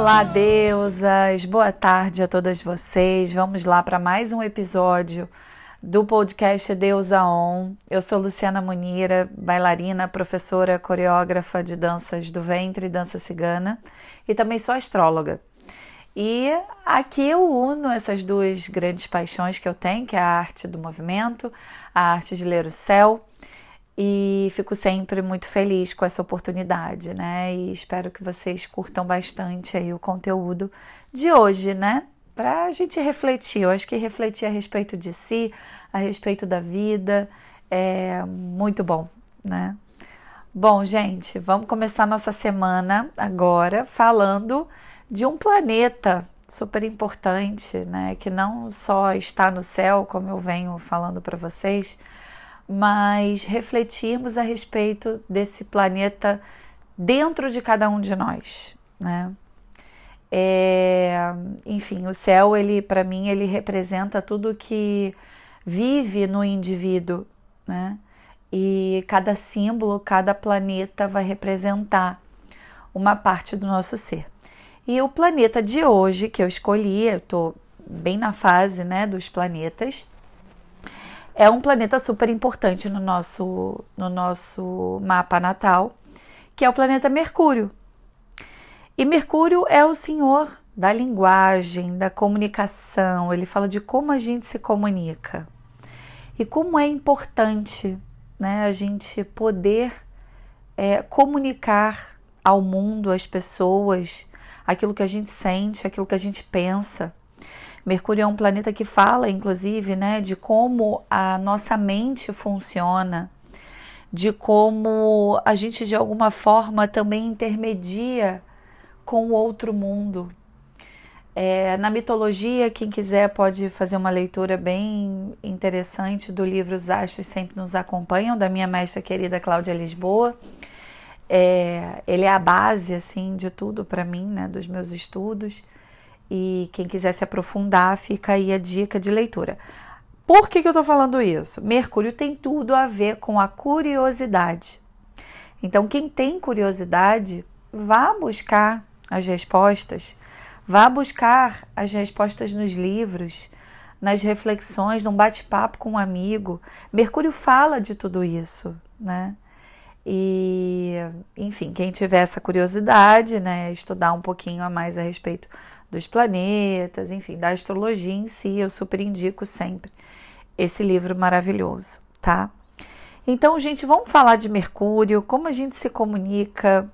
Olá, deusas! Boa tarde a todas vocês. Vamos lá para mais um episódio do podcast Deusa On. Eu sou Luciana Munira, bailarina, professora, coreógrafa de danças do ventre e dança cigana e também sou astróloga. E aqui eu uno essas duas grandes paixões que eu tenho, que é a arte do movimento, a arte de ler o céu, e fico sempre muito feliz com essa oportunidade, né? E espero que vocês curtam bastante aí o conteúdo de hoje, né? Para a gente refletir. Eu acho que refletir a respeito de si, a respeito da vida, é muito bom, né? Bom, gente, vamos começar nossa semana agora falando de um planeta super importante, né, que não só está no céu, como eu venho falando para vocês, mas refletirmos a respeito desse planeta dentro de cada um de nós, né? É, enfim, o céu, ele para mim, ele representa tudo que vive no indivíduo, né? E cada símbolo, cada planeta vai representar uma parte do nosso ser. E o planeta de hoje que eu escolhi, eu estou bem na fase né, dos planetas, é um planeta super importante no nosso, no nosso mapa natal, que é o planeta Mercúrio. E Mercúrio é o senhor da linguagem, da comunicação, ele fala de como a gente se comunica e como é importante né, a gente poder é, comunicar ao mundo, às pessoas, aquilo que a gente sente, aquilo que a gente pensa. Mercúrio é um planeta que fala, inclusive, né, de como a nossa mente funciona, de como a gente de alguma forma também intermedia com o outro mundo. É, na mitologia, quem quiser pode fazer uma leitura bem interessante do livro Os Astros Sempre Nos Acompanham, da minha mestra querida Cláudia Lisboa. É, ele é a base assim de tudo para mim, né, dos meus estudos. E quem quiser se aprofundar, fica aí a dica de leitura. Por que, que eu estou falando isso? Mercúrio tem tudo a ver com a curiosidade. Então, quem tem curiosidade, vá buscar as respostas, vá buscar as respostas nos livros, nas reflexões, num bate-papo com um amigo. Mercúrio fala de tudo isso, né? E, enfim, quem tiver essa curiosidade, né, estudar um pouquinho a mais a respeito dos planetas, enfim, da astrologia em si, eu super indico sempre esse livro maravilhoso, tá? Então, gente, vamos falar de Mercúrio, como a gente se comunica.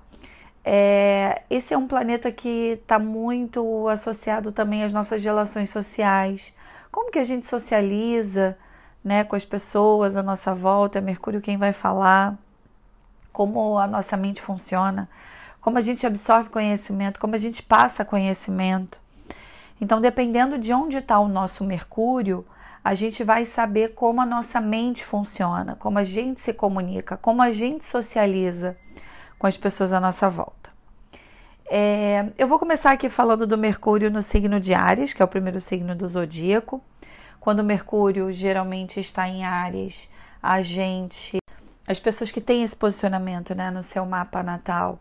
É, esse é um planeta que está muito associado também às nossas relações sociais. Como que a gente socializa né, com as pessoas à nossa volta? É Mercúrio quem vai falar como a nossa mente funciona, como a gente absorve conhecimento, como a gente passa conhecimento. Então, dependendo de onde está o nosso Mercúrio, a gente vai saber como a nossa mente funciona, como a gente se comunica, como a gente socializa com as pessoas à nossa volta. É, eu vou começar aqui falando do Mercúrio no signo de Ares, que é o primeiro signo do zodíaco. Quando o Mercúrio geralmente está em Ares, a gente as pessoas que têm esse posicionamento né, no seu mapa natal,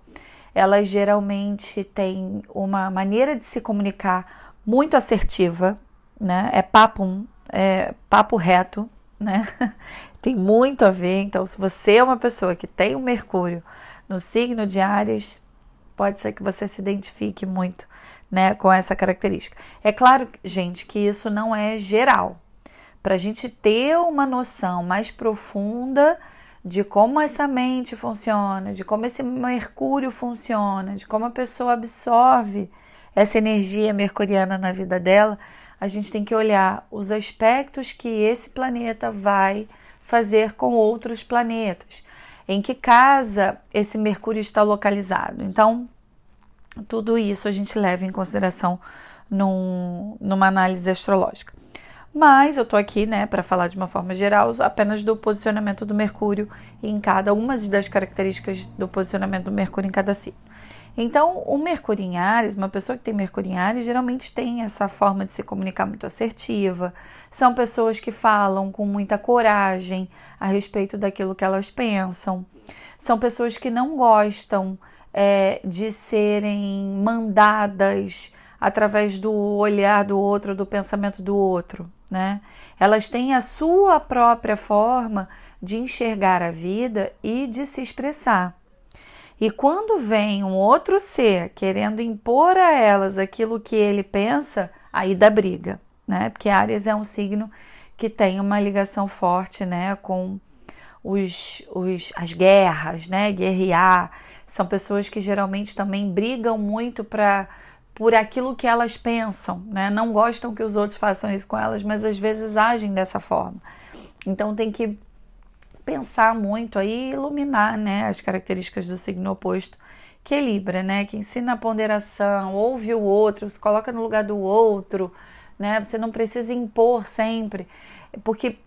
elas geralmente têm uma maneira de se comunicar muito assertiva, né? É papo, é papo reto, né? tem muito a ver. Então, se você é uma pessoa que tem o um Mercúrio no signo de Ares, pode ser que você se identifique muito, né, com essa característica. É claro, gente, que isso não é geral. Para a gente ter uma noção mais profunda de como essa mente funciona, de como esse Mercúrio funciona, de como a pessoa absorve essa energia mercuriana na vida dela, a gente tem que olhar os aspectos que esse planeta vai fazer com outros planetas, em que casa esse Mercúrio está localizado. Então, tudo isso a gente leva em consideração num, numa análise astrológica. Mas eu tô aqui, né, para falar de uma forma geral, apenas do posicionamento do Mercúrio em cada uma das características do posicionamento do Mercúrio em cada signo. Então, o Mercúrio em Ares, uma pessoa que tem Mercúrio em Ares, geralmente tem essa forma de se comunicar muito assertiva. São pessoas que falam com muita coragem a respeito daquilo que elas pensam. São pessoas que não gostam é, de serem mandadas através do olhar do outro, do pensamento do outro, né? Elas têm a sua própria forma de enxergar a vida e de se expressar. E quando vem um outro ser querendo impor a elas aquilo que ele pensa, aí dá briga, né? Porque Ares é um signo que tem uma ligação forte, né, com os, os, as guerras, né, guerrear. São pessoas que geralmente também brigam muito para por aquilo que elas pensam, né? Não gostam que os outros façam isso com elas, mas às vezes agem dessa forma. Então tem que pensar muito aí iluminar, né, as características do signo oposto, que é Libra, né, que ensina a ponderação, ouve o outro, se coloca no lugar do outro, né? Você não precisa impor sempre, porque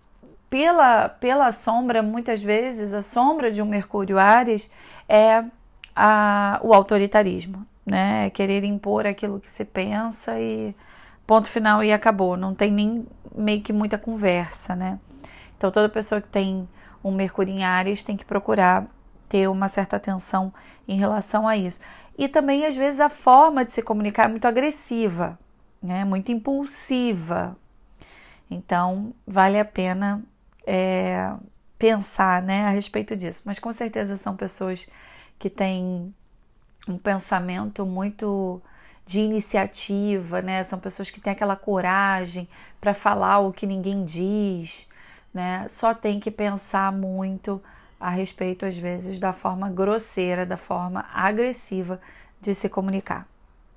pela pela sombra, muitas vezes a sombra de um Mercúrio Ares é a, o autoritarismo, né? É querer impor aquilo que se pensa e ponto final e acabou. Não tem nem meio que muita conversa, né? Então toda pessoa que tem um Mercúrio em Ares tem que procurar ter uma certa atenção em relação a isso. E também, às vezes, a forma de se comunicar é muito agressiva, né? muito impulsiva. Então, vale a pena é, pensar né, a respeito disso. Mas com certeza são pessoas que têm um pensamento muito de iniciativa, né? São pessoas que têm aquela coragem para falar o que ninguém diz, né? Só tem que pensar muito a respeito, às vezes, da forma grosseira, da forma agressiva de se comunicar,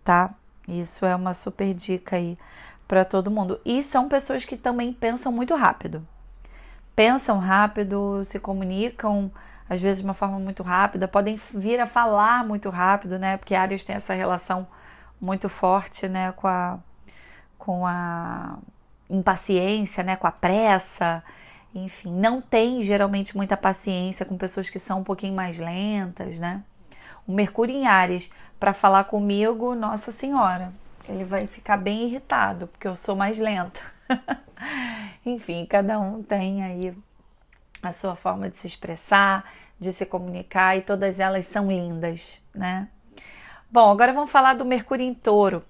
tá? Isso é uma super dica aí para todo mundo. E são pessoas que também pensam muito rápido. Pensam rápido, se comunicam às vezes de uma forma muito rápida, podem vir a falar muito rápido, né? Porque Ares tem essa relação muito forte, né, com a com a impaciência, né, com a pressa enfim, não tem geralmente muita paciência com pessoas que são um pouquinho mais lentas, né? O Mercúrio em Ares, para falar comigo, Nossa Senhora, ele vai ficar bem irritado, porque eu sou mais lenta. enfim, cada um tem aí a sua forma de se expressar, de se comunicar e todas elas são lindas, né? Bom, agora vamos falar do Mercúrio em Touro.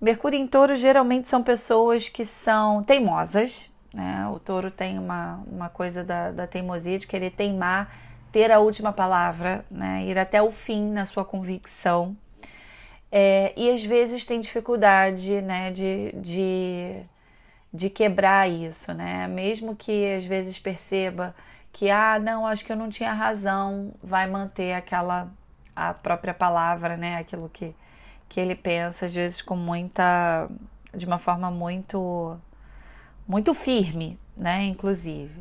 Mercúrio em Touro geralmente são pessoas que são teimosas, né? O touro tem uma, uma coisa da, da teimosia de querer teimar, ter a última palavra, né? ir até o fim na sua convicção. É, e às vezes tem dificuldade né, de, de, de quebrar isso, né? Mesmo que às vezes perceba que, ah, não, acho que eu não tinha razão, vai manter aquela a própria palavra, né? Aquilo que, que ele pensa, às vezes com muita. de uma forma muito muito firme, né? Inclusive.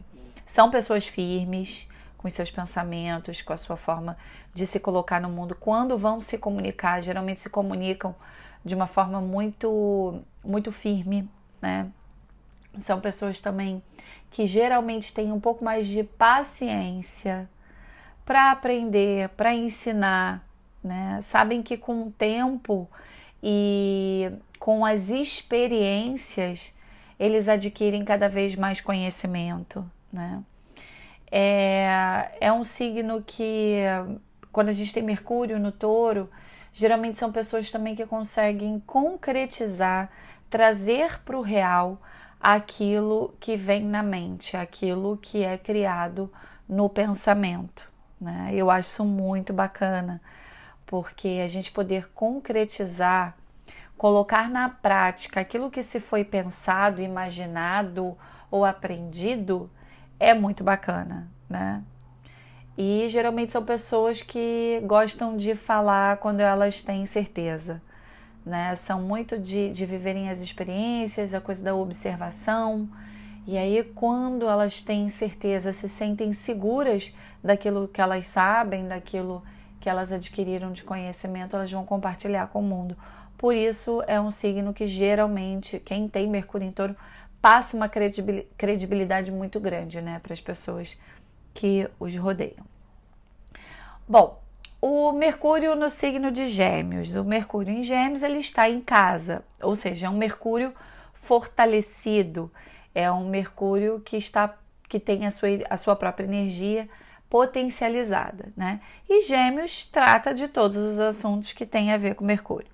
São pessoas firmes com seus pensamentos, com a sua forma de se colocar no mundo. Quando vão se comunicar, geralmente se comunicam de uma forma muito, muito firme, né? São pessoas também que geralmente têm um pouco mais de paciência para aprender, para ensinar, né? Sabem que com o tempo e com as experiências eles adquirem cada vez mais conhecimento, né? É, é um signo que, quando a gente tem Mercúrio no touro, geralmente são pessoas também que conseguem concretizar, trazer para o real aquilo que vem na mente, aquilo que é criado no pensamento. Né? Eu acho isso muito bacana, porque a gente poder concretizar colocar na prática aquilo que se foi pensado, imaginado ou aprendido é muito bacana, né? E geralmente são pessoas que gostam de falar quando elas têm certeza, né? São muito de, de viverem as experiências, a coisa da observação. E aí, quando elas têm certeza, se sentem seguras daquilo que elas sabem, daquilo que elas adquiriram de conhecimento, elas vão compartilhar com o mundo. Por isso, é um signo que geralmente, quem tem Mercúrio em touro, passa uma credibilidade muito grande né, para as pessoas que os rodeiam. Bom, o Mercúrio no signo de Gêmeos. O Mercúrio em Gêmeos ele está em casa, ou seja, é um Mercúrio fortalecido, é um Mercúrio que está que tem a sua, a sua própria energia potencializada, né? E Gêmeos trata de todos os assuntos que têm a ver com Mercúrio.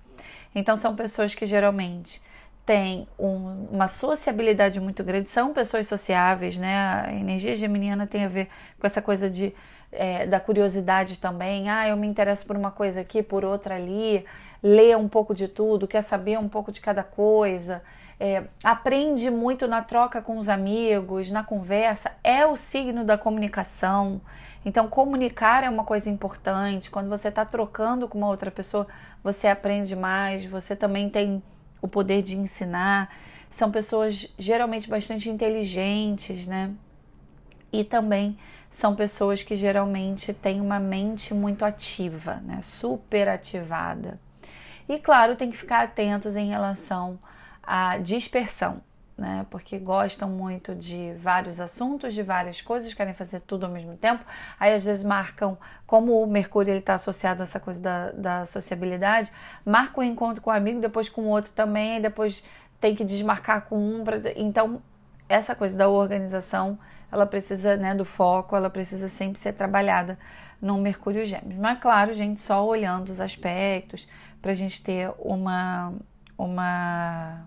Então são pessoas que geralmente têm um, uma sociabilidade muito grande, são pessoas sociáveis, né? A energia geminiana tem a ver com essa coisa de é, da curiosidade também. Ah, eu me interesso por uma coisa aqui, por outra ali, lê um pouco de tudo, quer saber um pouco de cada coisa é, aprende muito na troca com os amigos, na conversa, é o signo da comunicação. Então, comunicar é uma coisa importante. Quando você está trocando com uma outra pessoa, você aprende mais, você também tem o poder de ensinar. São pessoas geralmente bastante inteligentes, né? E também são pessoas que geralmente têm uma mente muito ativa, né? Super ativada. E claro, tem que ficar atentos em relação a dispersão, né? Porque gostam muito de vários assuntos, de várias coisas, querem fazer tudo ao mesmo tempo. Aí às vezes marcam, como o Mercúrio está associado a essa coisa da, da sociabilidade, marca um encontro com um amigo, depois com outro também, depois tem que desmarcar com um. Pra, então, essa coisa da organização, ela precisa, né, do foco, ela precisa sempre ser trabalhada no Mercúrio Gêmeos. Mas, claro, gente, só olhando os aspectos, para a gente ter uma. uma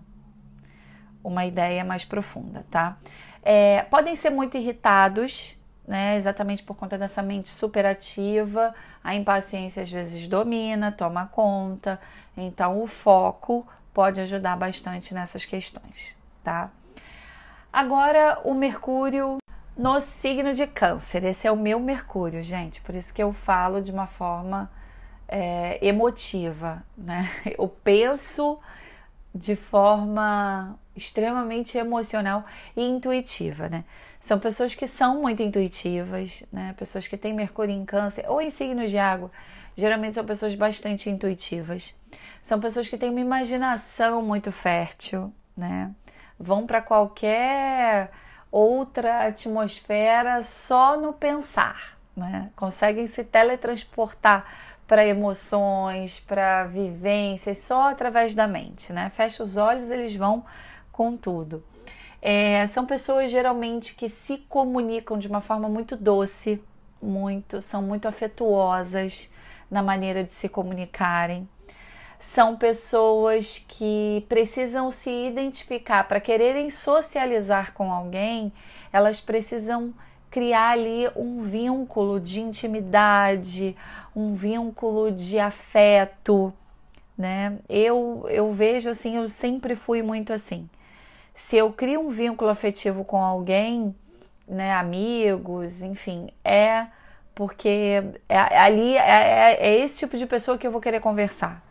uma ideia mais profunda, tá? É, podem ser muito irritados, né? Exatamente por conta dessa mente superativa, a impaciência às vezes domina, toma conta, então o foco pode ajudar bastante nessas questões, tá? Agora o Mercúrio no signo de Câncer, esse é o meu Mercúrio, gente, por isso que eu falo de uma forma é, emotiva, né? Eu penso de forma extremamente emocional e intuitiva, né? São pessoas que são muito intuitivas, né? Pessoas que têm Mercúrio em Câncer ou em signos de água, geralmente são pessoas bastante intuitivas. São pessoas que têm uma imaginação muito fértil, né? Vão para qualquer outra atmosfera só no pensar, né? Conseguem se teletransportar para emoções, para vivências, só através da mente, né? Fecha os olhos, eles vão com tudo. É, são pessoas geralmente que se comunicam de uma forma muito doce, muito, são muito afetuosas na maneira de se comunicarem. São pessoas que precisam se identificar. Para quererem socializar com alguém, elas precisam criar ali um vínculo de intimidade, um vínculo de afeto, né? Eu eu vejo assim, eu sempre fui muito assim. Se eu crio um vínculo afetivo com alguém, né, amigos, enfim, é porque é, ali é, é, é, esse tipo de pessoa que eu vou querer conversar,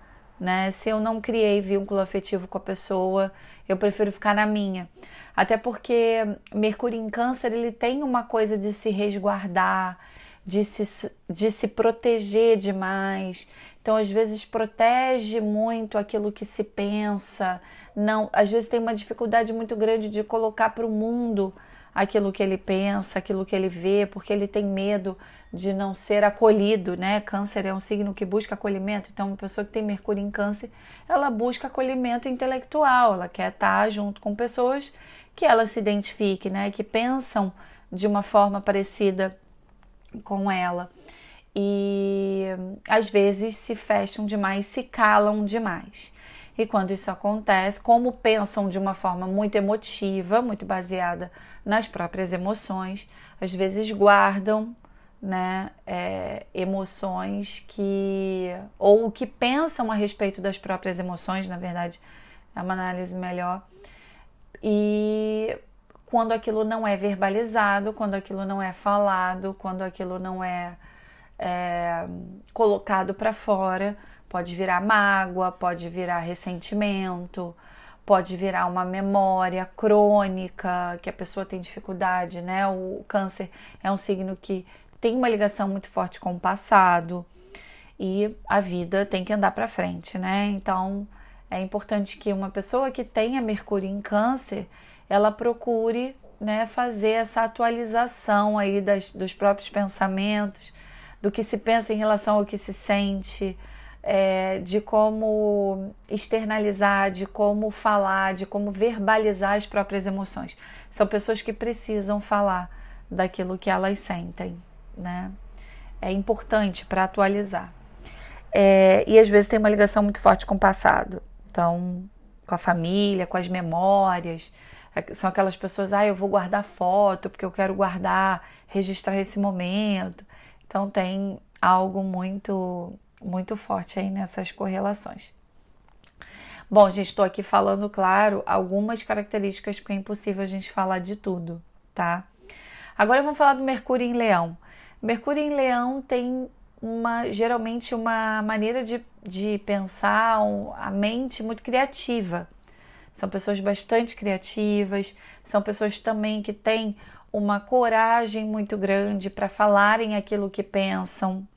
né? Se eu não criei vínculo afetivo com a pessoa, eu prefiro ficar na minha. Até porque Mercúrio em Câncer ele tem uma coisa de se resguardar, de se, de se proteger demais. Então, às vezes, protege muito aquilo que se pensa, não, às vezes tem uma dificuldade muito grande de colocar para o mundo aquilo que ele pensa, aquilo que ele vê, porque ele tem medo de não ser acolhido, né? Câncer é um signo que busca acolhimento, então uma pessoa que tem Mercúrio em Câncer, ela busca acolhimento intelectual, ela quer estar junto com pessoas que ela se identifique, né? Que pensam de uma forma parecida com ela. E às vezes se fecham demais, se calam demais. E quando isso acontece, como pensam de uma forma muito emotiva, muito baseada nas próprias emoções, às vezes guardam né, é, emoções que. ou que pensam a respeito das próprias emoções, na verdade, é uma análise melhor. E quando aquilo não é verbalizado, quando aquilo não é falado, quando aquilo não é, é colocado para fora, Pode virar mágoa, pode virar ressentimento, pode virar uma memória crônica, que a pessoa tem dificuldade, né? O câncer é um signo que tem uma ligação muito forte com o passado e a vida tem que andar para frente, né? Então é importante que uma pessoa que tenha Mercúrio em Câncer, ela procure, né, fazer essa atualização aí das, dos próprios pensamentos, do que se pensa em relação ao que se sente, é, de como externalizar, de como falar, de como verbalizar as próprias emoções. São pessoas que precisam falar daquilo que elas sentem, né? É importante para atualizar. É, e às vezes tem uma ligação muito forte com o passado. Então, com a família, com as memórias. É, são aquelas pessoas, ah, eu vou guardar foto porque eu quero guardar, registrar esse momento. Então tem algo muito muito forte aí nessas correlações. Bom, gente, estou aqui falando, claro, algumas características, porque é impossível a gente falar de tudo, tá? Agora vamos falar do Mercúrio em Leão. Mercúrio em Leão tem uma geralmente uma maneira de, de pensar, um, a mente muito criativa. São pessoas bastante criativas, são pessoas também que têm uma coragem muito grande para falarem aquilo que pensam,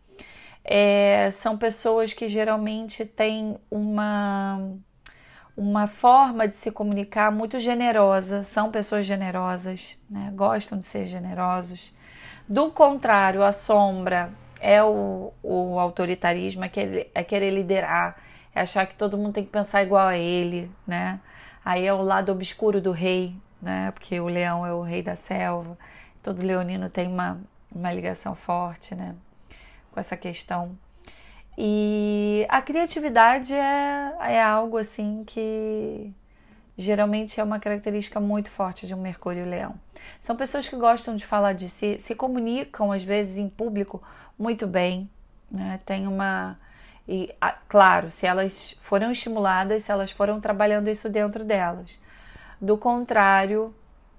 é, são pessoas que geralmente têm uma, uma forma de se comunicar muito generosa, são pessoas generosas, né? gostam de ser generosos. Do contrário, a sombra é o, o autoritarismo, é querer, é querer liderar, é achar que todo mundo tem que pensar igual a ele, né? Aí é o lado obscuro do rei, né? Porque o leão é o rei da selva. Todo leonino tem uma, uma ligação forte, né? Com essa questão. E a criatividade é, é algo assim que geralmente é uma característica muito forte de um Mercúrio Leão. São pessoas que gostam de falar de si, se comunicam às vezes em público muito bem, né? Tem uma e claro, se elas foram estimuladas, se elas foram trabalhando isso dentro delas. Do contrário,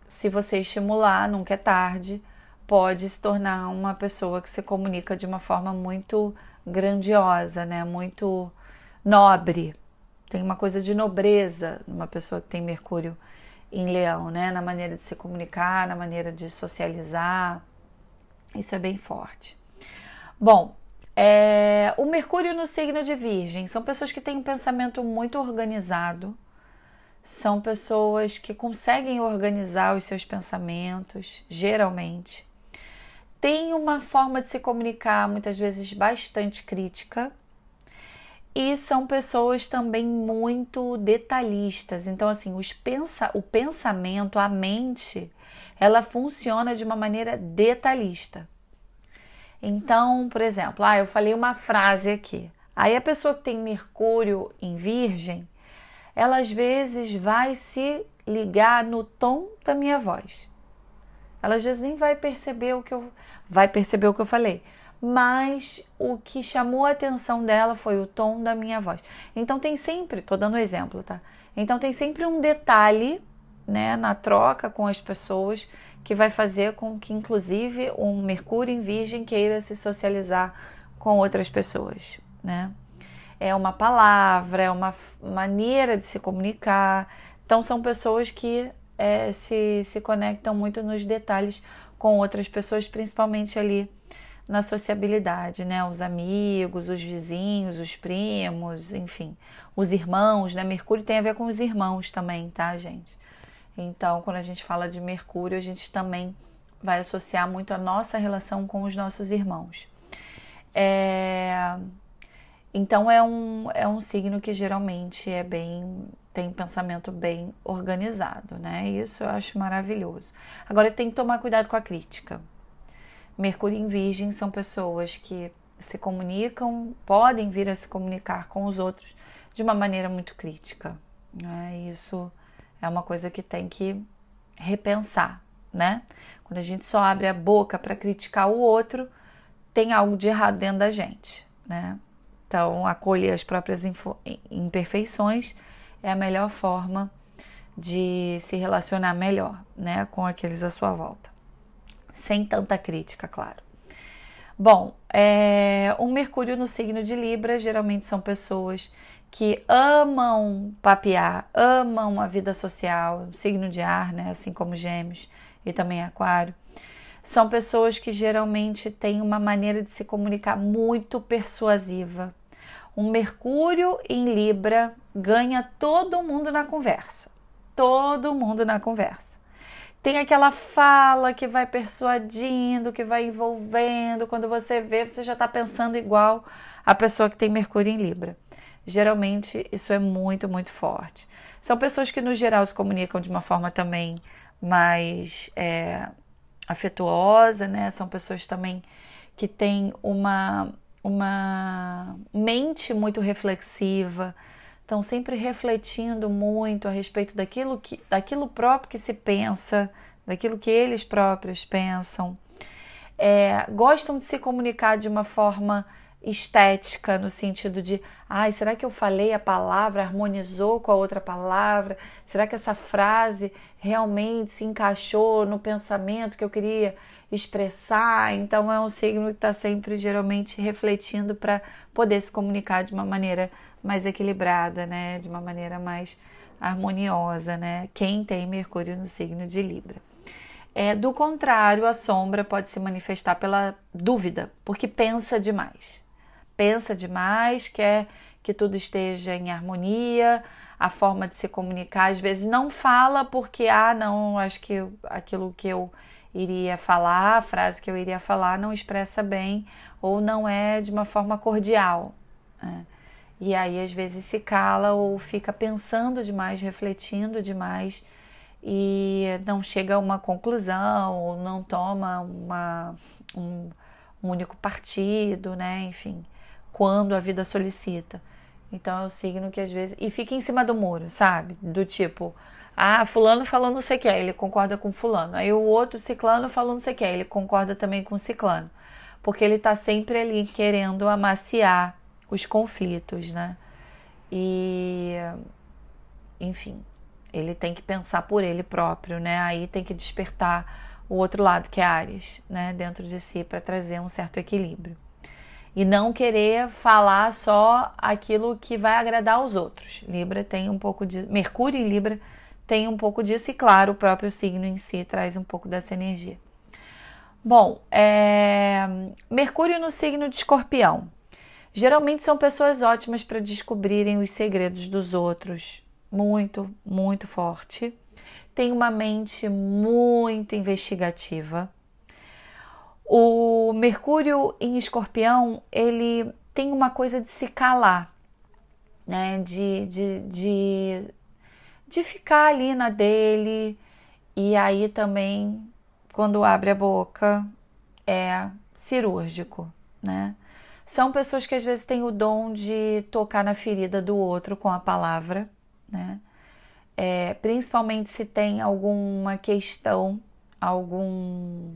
se você estimular, nunca é tarde pode se tornar uma pessoa que se comunica de uma forma muito grandiosa, né? Muito nobre. Tem uma coisa de nobreza numa pessoa que tem Mercúrio em Leão, né? Na maneira de se comunicar, na maneira de socializar. Isso é bem forte. Bom, é, o Mercúrio no signo de Virgem são pessoas que têm um pensamento muito organizado, são pessoas que conseguem organizar os seus pensamentos, geralmente tem uma forma de se comunicar muitas vezes bastante crítica e são pessoas também muito detalhistas. Então, assim, pensa o pensamento, a mente, ela funciona de uma maneira detalhista. Então, por exemplo, ah, eu falei uma frase aqui. Aí a pessoa que tem Mercúrio em Virgem, ela às vezes vai se ligar no tom da minha voz. Ela às vezes nem vai perceber o que eu vai perceber o que eu falei. Mas o que chamou a atenção dela foi o tom da minha voz. Então tem sempre, tô dando um exemplo, tá? Então tem sempre um detalhe, né, na troca com as pessoas que vai fazer com que inclusive um Mercúrio em Virgem queira se socializar com outras pessoas, né? É uma palavra, é uma maneira de se comunicar. Então são pessoas que é, se, se conectam muito nos detalhes com outras pessoas, principalmente ali na sociabilidade, né? Os amigos, os vizinhos, os primos, enfim, os irmãos, né? Mercúrio tem a ver com os irmãos também, tá, gente? Então, quando a gente fala de Mercúrio, a gente também vai associar muito a nossa relação com os nossos irmãos. É... Então, é um, é um signo que geralmente é bem tem pensamento bem organizado, né? Isso eu acho maravilhoso. Agora tem que tomar cuidado com a crítica. Mercúrio em Virgem são pessoas que se comunicam, podem vir a se comunicar com os outros de uma maneira muito crítica. Né? Isso é uma coisa que tem que repensar, né? Quando a gente só abre a boca para criticar o outro, tem algo de errado dentro da gente, né? Então, acolher as próprias imperfeições é a melhor forma de se relacionar melhor, né, com aqueles à sua volta, sem tanta crítica, claro. Bom, é, um Mercúrio no signo de Libra geralmente são pessoas que amam papear, amam a vida social, signo de ar, né, assim como Gêmeos e também Aquário. São pessoas que geralmente têm uma maneira de se comunicar muito persuasiva, um Mercúrio em Libra ganha todo mundo na conversa. Todo mundo na conversa. tem aquela fala que vai persuadindo, que vai envolvendo. Quando você vê, você já está pensando igual a pessoa que tem Mercúrio em Libra. Geralmente isso é muito, muito forte. São pessoas que, no geral, se comunicam de uma forma também mais é, afetuosa, né? São pessoas também que têm uma, uma mente muito reflexiva, estão sempre refletindo muito a respeito daquilo, que, daquilo próprio que se pensa, daquilo que eles próprios pensam. É, gostam de se comunicar de uma forma estética, no sentido de, ai, será que eu falei a palavra, harmonizou com a outra palavra? Será que essa frase realmente se encaixou no pensamento que eu queria expressar? Então é um signo que está sempre geralmente refletindo para poder se comunicar de uma maneira mais equilibrada, né? De uma maneira mais harmoniosa, né? Quem tem Mercúrio no signo de Libra. É, do contrário, a sombra pode se manifestar pela dúvida, porque pensa demais pensa demais, quer que tudo esteja em harmonia, a forma de se comunicar, às vezes não fala porque, ah, não, acho que aquilo que eu iria falar, a frase que eu iria falar não expressa bem ou não é de uma forma cordial. Né? E aí, às vezes, se cala ou fica pensando demais, refletindo demais e não chega a uma conclusão ou não toma uma, um, um único partido, né? Enfim quando a vida solicita. Então é o signo que às vezes. E fica em cima do muro, sabe? Do tipo, ah, Fulano falou não sei o que, ele concorda com Fulano. Aí o outro Ciclano falou não sei o que, ele concorda também com Ciclano. Porque ele tá sempre ali querendo amaciar os conflitos, né? E. Enfim, ele tem que pensar por ele próprio, né? Aí tem que despertar o outro lado, que é Ares, né? Dentro de si, para trazer um certo equilíbrio e não querer falar só aquilo que vai agradar aos outros. Libra tem um pouco de. Mercúrio em Libra tem um pouco disso, e claro, o próprio signo em si traz um pouco dessa energia. Bom, é... Mercúrio no signo de Escorpião. Geralmente são pessoas ótimas para descobrirem os segredos dos outros. Muito, muito forte. Tem uma mente muito investigativa o Mercúrio em Escorpião, ele tem uma coisa de se calar, né? De, de, de, de ficar ali na dele, e aí também, quando abre a boca, é cirúrgico, né? São pessoas que às vezes têm o dom de tocar na ferida do outro com a palavra, né? É, principalmente se tem alguma questão, algum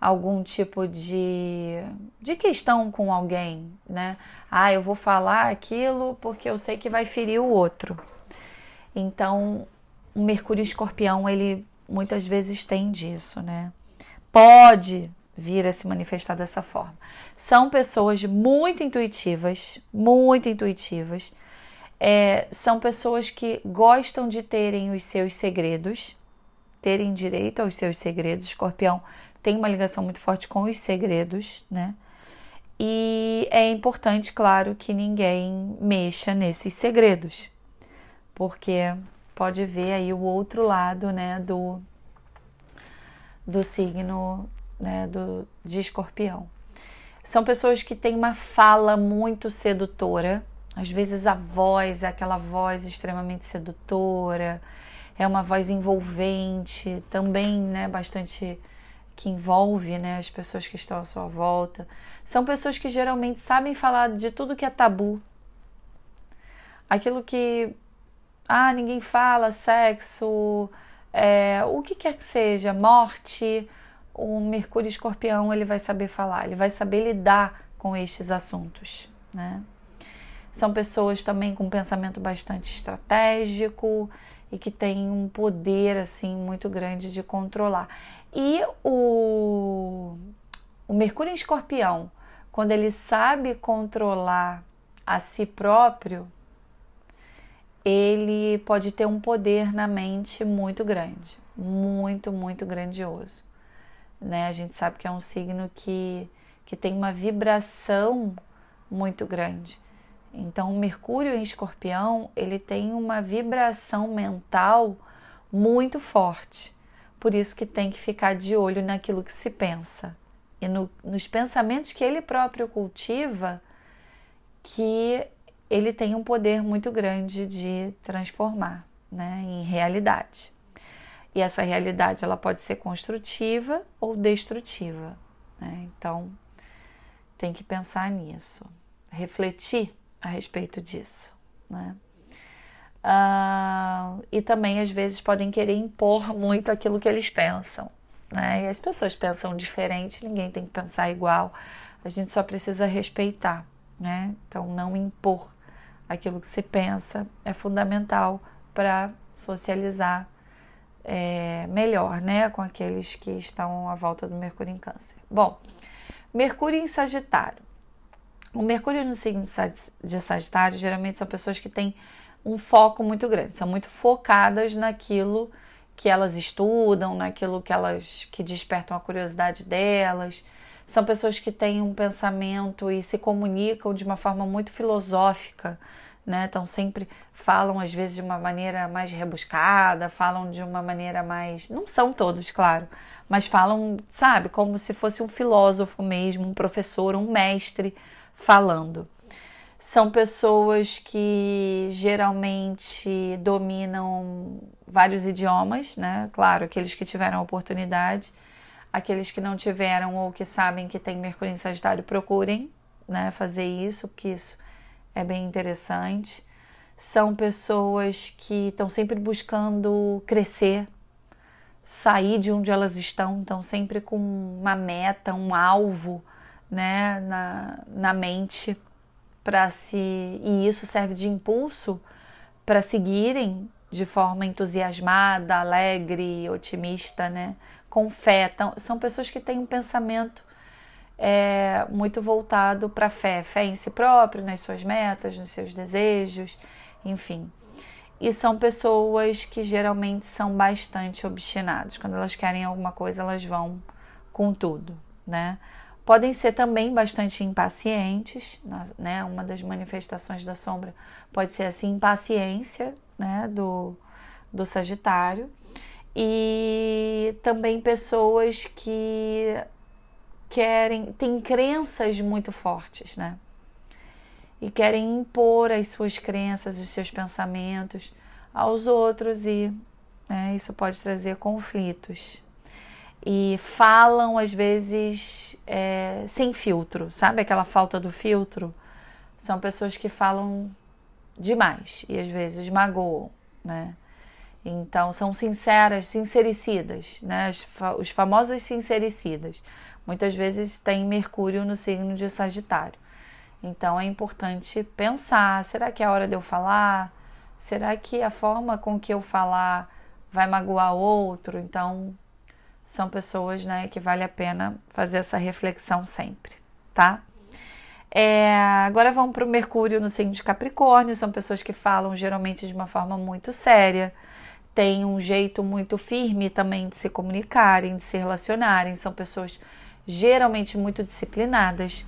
algum tipo de, de questão com alguém, né? Ah, eu vou falar aquilo porque eu sei que vai ferir o outro. Então, o Mercúrio Escorpião, ele muitas vezes tem disso, né? Pode vir a se manifestar dessa forma. São pessoas muito intuitivas, muito intuitivas. É, são pessoas que gostam de terem os seus segredos, terem direito aos seus segredos. Escorpião tem uma ligação muito forte com os segredos, né? E é importante, claro, que ninguém mexa nesses segredos, porque pode ver aí o outro lado, né, do, do signo, né, do, de escorpião. São pessoas que têm uma fala muito sedutora, às vezes a voz é aquela voz extremamente sedutora, é uma voz envolvente, também, né, bastante que envolve né, as pessoas que estão à sua volta. São pessoas que geralmente sabem falar de tudo que é tabu. Aquilo que ah, ninguém fala, sexo, é, o que quer que seja, morte, o Mercúrio Escorpião ele vai saber falar, ele vai saber lidar com estes assuntos, né? São pessoas também com pensamento bastante estratégico e que têm um poder assim muito grande de controlar. E o, o Mercúrio em Escorpião, quando ele sabe controlar a si próprio, ele pode ter um poder na mente muito grande, muito, muito grandioso. Né? A gente sabe que é um signo que, que tem uma vibração muito grande. Então, Mercúrio em Escorpião, ele tem uma vibração mental muito forte Por isso que tem que ficar de olho naquilo que se pensa e no, nos pensamentos que ele próprio cultiva, que ele tem um poder muito grande de transformar né, em realidade. E essa realidade ela pode ser construtiva ou destrutiva. Né? Então tem que pensar nisso, refletir a respeito disso. Né? Uh, e também às vezes podem querer impor muito aquilo que eles pensam. Né? E as pessoas pensam diferente, ninguém tem que pensar igual. A gente só precisa respeitar, né? Então não impor aquilo que se pensa é fundamental para socializar é, melhor, né, com aqueles que estão à volta do Mercúrio em Câncer. Bom, Mercúrio em Sagitário. O Mercúrio no signo de Sagitário geralmente são pessoas que têm um foco muito grande, são muito focadas naquilo que elas estudam, naquilo que elas que despertam a curiosidade delas. São pessoas que têm um pensamento e se comunicam de uma forma muito filosófica, né? Então sempre falam às vezes de uma maneira mais rebuscada, falam de uma maneira mais, não são todos, claro, mas falam, sabe, como se fosse um filósofo mesmo, um professor, um mestre falando. São pessoas que geralmente dominam vários idiomas, né? Claro, aqueles que tiveram oportunidade, aqueles que não tiveram ou que sabem que tem Mercúrio em Sagitário, procurem, né, fazer isso, porque isso é bem interessante. São pessoas que estão sempre buscando crescer, sair de onde elas estão, estão sempre com uma meta, um alvo né, na, na mente para se. E isso serve de impulso para seguirem de forma entusiasmada, alegre, otimista, né? com fé. Então, são pessoas que têm um pensamento é, muito voltado para a fé, fé em si próprio, nas suas metas, nos seus desejos, enfim. E são pessoas que geralmente são bastante obstinadas. Quando elas querem alguma coisa, elas vão com tudo, né? Podem ser também bastante impacientes, né? Uma das manifestações da sombra pode ser assim, impaciência, né? Do, do Sagitário. E também pessoas que querem, têm crenças muito fortes, né? E querem impor as suas crenças, os seus pensamentos aos outros e né, isso pode trazer conflitos. E falam às vezes é, sem filtro, sabe aquela falta do filtro? São pessoas que falam demais e às vezes magoam, né? Então são sinceras, sincericidas, né? Os famosos sincericidas muitas vezes tem Mercúrio no signo de Sagitário. Então é importante pensar: será que é a hora de eu falar? Será que a forma com que eu falar vai magoar outro? Então são pessoas né, que vale a pena fazer essa reflexão sempre, tá? É, agora vamos para o Mercúrio no signo de Capricórnio. São pessoas que falam geralmente de uma forma muito séria, têm um jeito muito firme também de se comunicarem, de se relacionarem. São pessoas geralmente muito disciplinadas.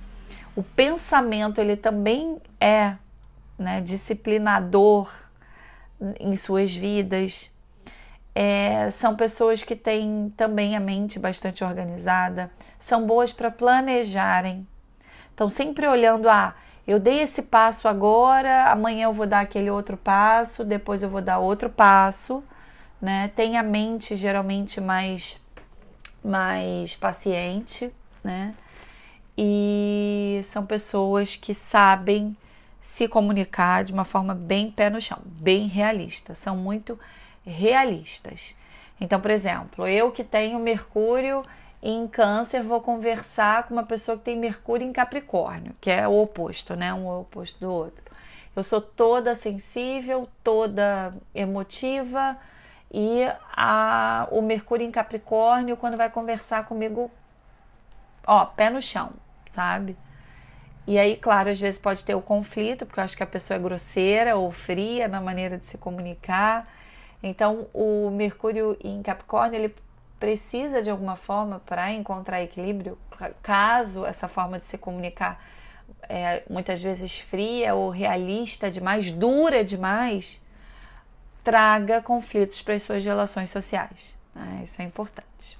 O pensamento ele também é né, disciplinador em suas vidas. É, são pessoas que têm também a mente bastante organizada, são boas para planejarem. Estão sempre olhando, ah, eu dei esse passo agora, amanhã eu vou dar aquele outro passo, depois eu vou dar outro passo, né? Tem a mente geralmente mais mais paciente, né? E são pessoas que sabem se comunicar de uma forma bem pé no chão, bem realista, são muito realistas. Então, por exemplo, eu que tenho Mercúrio em Câncer, vou conversar com uma pessoa que tem Mercúrio em Capricórnio, que é o oposto, né? Um é o oposto do outro. Eu sou toda sensível, toda emotiva, e a, o Mercúrio em Capricórnio, quando vai conversar comigo, ó, pé no chão, sabe? E aí, claro, às vezes pode ter o conflito, porque eu acho que a pessoa é grosseira ou fria na maneira de se comunicar. Então, o Mercúrio em Capricórnio, ele precisa de alguma forma para encontrar equilíbrio, caso essa forma de se comunicar é, muitas vezes fria ou realista demais, dura demais, traga conflitos para as suas relações sociais, Né? Isso é importante.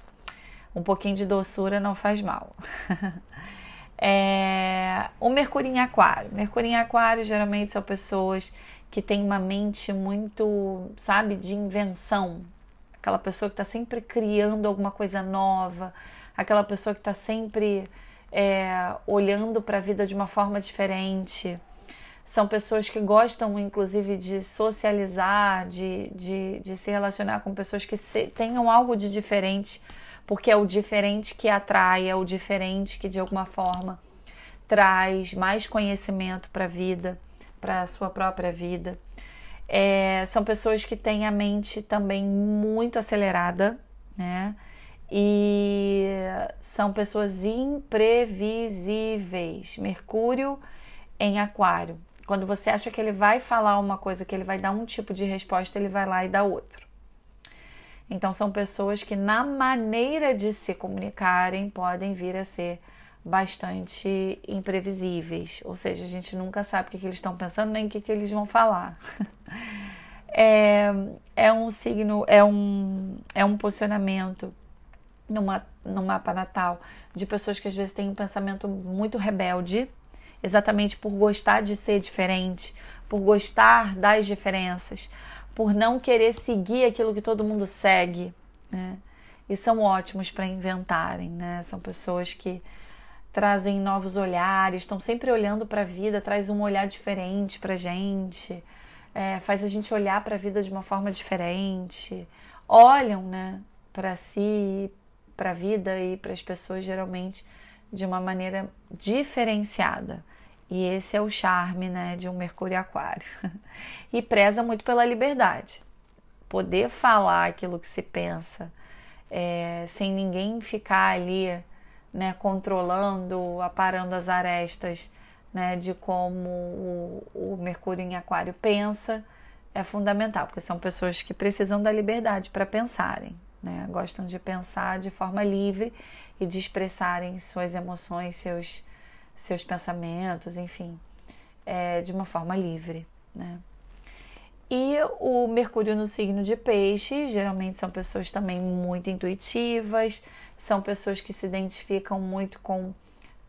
Um pouquinho de doçura não faz mal. é, o Mercúrio em Aquário. Mercúrio em Aquário geralmente são pessoas que têm uma mente muito, sabe, de invenção. Aquela pessoa que está sempre criando alguma coisa nova, aquela pessoa que está sempre é, olhando para a vida de uma forma diferente. São pessoas que gostam, inclusive, de socializar, de, de, de se relacionar com pessoas que se, tenham algo de diferente, porque é o diferente que atrai, é o diferente que, de alguma forma, traz mais conhecimento para a vida, para a sua própria vida. É, são pessoas que têm a mente também muito acelerada, né? E são pessoas imprevisíveis. Mercúrio em Aquário. Quando você acha que ele vai falar uma coisa, que ele vai dar um tipo de resposta, ele vai lá e dá outro. Então, são pessoas que, na maneira de se comunicarem, podem vir a ser bastante imprevisíveis. Ou seja, a gente nunca sabe o que, que eles estão pensando nem o que, que eles vão falar. é, é um signo, é um, é um posicionamento numa, no mapa natal de pessoas que às vezes têm um pensamento muito rebelde exatamente por gostar de ser diferente, por gostar das diferenças, por não querer seguir aquilo que todo mundo segue, né? E são ótimos para inventarem, né? São pessoas que trazem novos olhares, estão sempre olhando para a vida, traz um olhar diferente para gente, é, faz a gente olhar para a vida de uma forma diferente, olham, né, para si, para a vida e para as pessoas geralmente de uma maneira diferenciada. E esse é o charme né, de um Mercúrio Aquário. e preza muito pela liberdade. Poder falar aquilo que se pensa, é, sem ninguém ficar ali né, controlando, aparando as arestas né, de como o, o Mercúrio em Aquário pensa, é fundamental, porque são pessoas que precisam da liberdade para pensarem. Né? Gostam de pensar de forma livre e de expressarem suas emoções, seus seus pensamentos, enfim, é, de uma forma livre, né? E o Mercúrio no signo de Peixe, geralmente são pessoas também muito intuitivas, são pessoas que se identificam muito com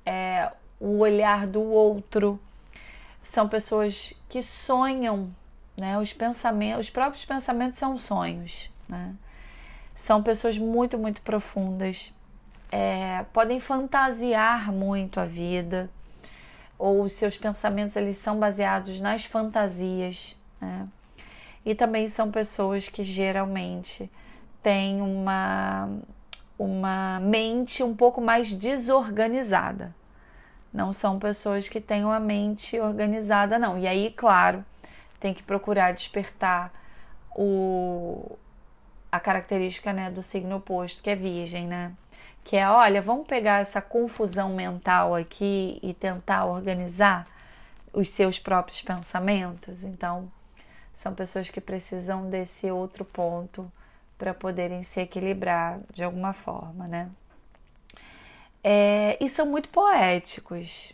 é, o olhar do outro, são pessoas que sonham, né? Os pensamentos, os próprios pensamentos são sonhos, né? São pessoas muito, muito profundas, é, podem fantasiar muito a vida, ou os seus pensamentos eles são baseados nas fantasias, né? E também são pessoas que geralmente têm uma, uma mente um pouco mais desorganizada. Não são pessoas que têm uma mente organizada, não. E aí, claro, tem que procurar despertar o, a característica né, do signo oposto, que é virgem, né? Que é, olha, vamos pegar essa confusão mental aqui e tentar organizar os seus próprios pensamentos. Então, são pessoas que precisam desse outro ponto para poderem se equilibrar de alguma forma, né? É, e são muito poéticos,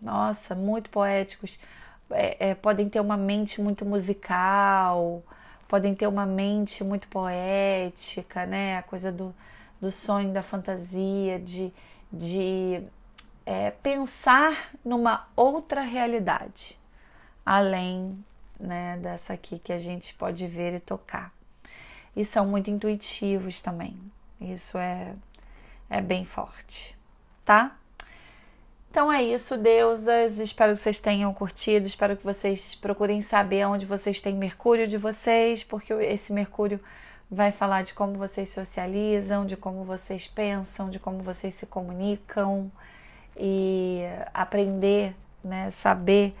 nossa, muito poéticos. É, é, podem ter uma mente muito musical, podem ter uma mente muito poética, né? A coisa do, do sonho, da fantasia, de, de é, pensar numa outra realidade, além né, dessa aqui que a gente pode ver e tocar. E são muito intuitivos também. Isso é, é bem forte, tá? Então é isso, deusas. Espero que vocês tenham curtido. Espero que vocês procurem saber onde vocês têm Mercúrio de vocês, porque esse Mercúrio vai falar de como vocês socializam, de como vocês pensam, de como vocês se comunicam e aprender, né, saber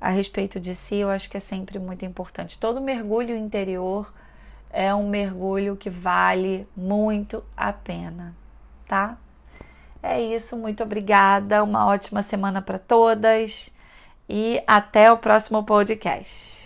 a respeito de si, eu acho que é sempre muito importante. Todo mergulho interior é um mergulho que vale muito a pena, tá? É isso, muito obrigada, uma ótima semana para todas e até o próximo podcast.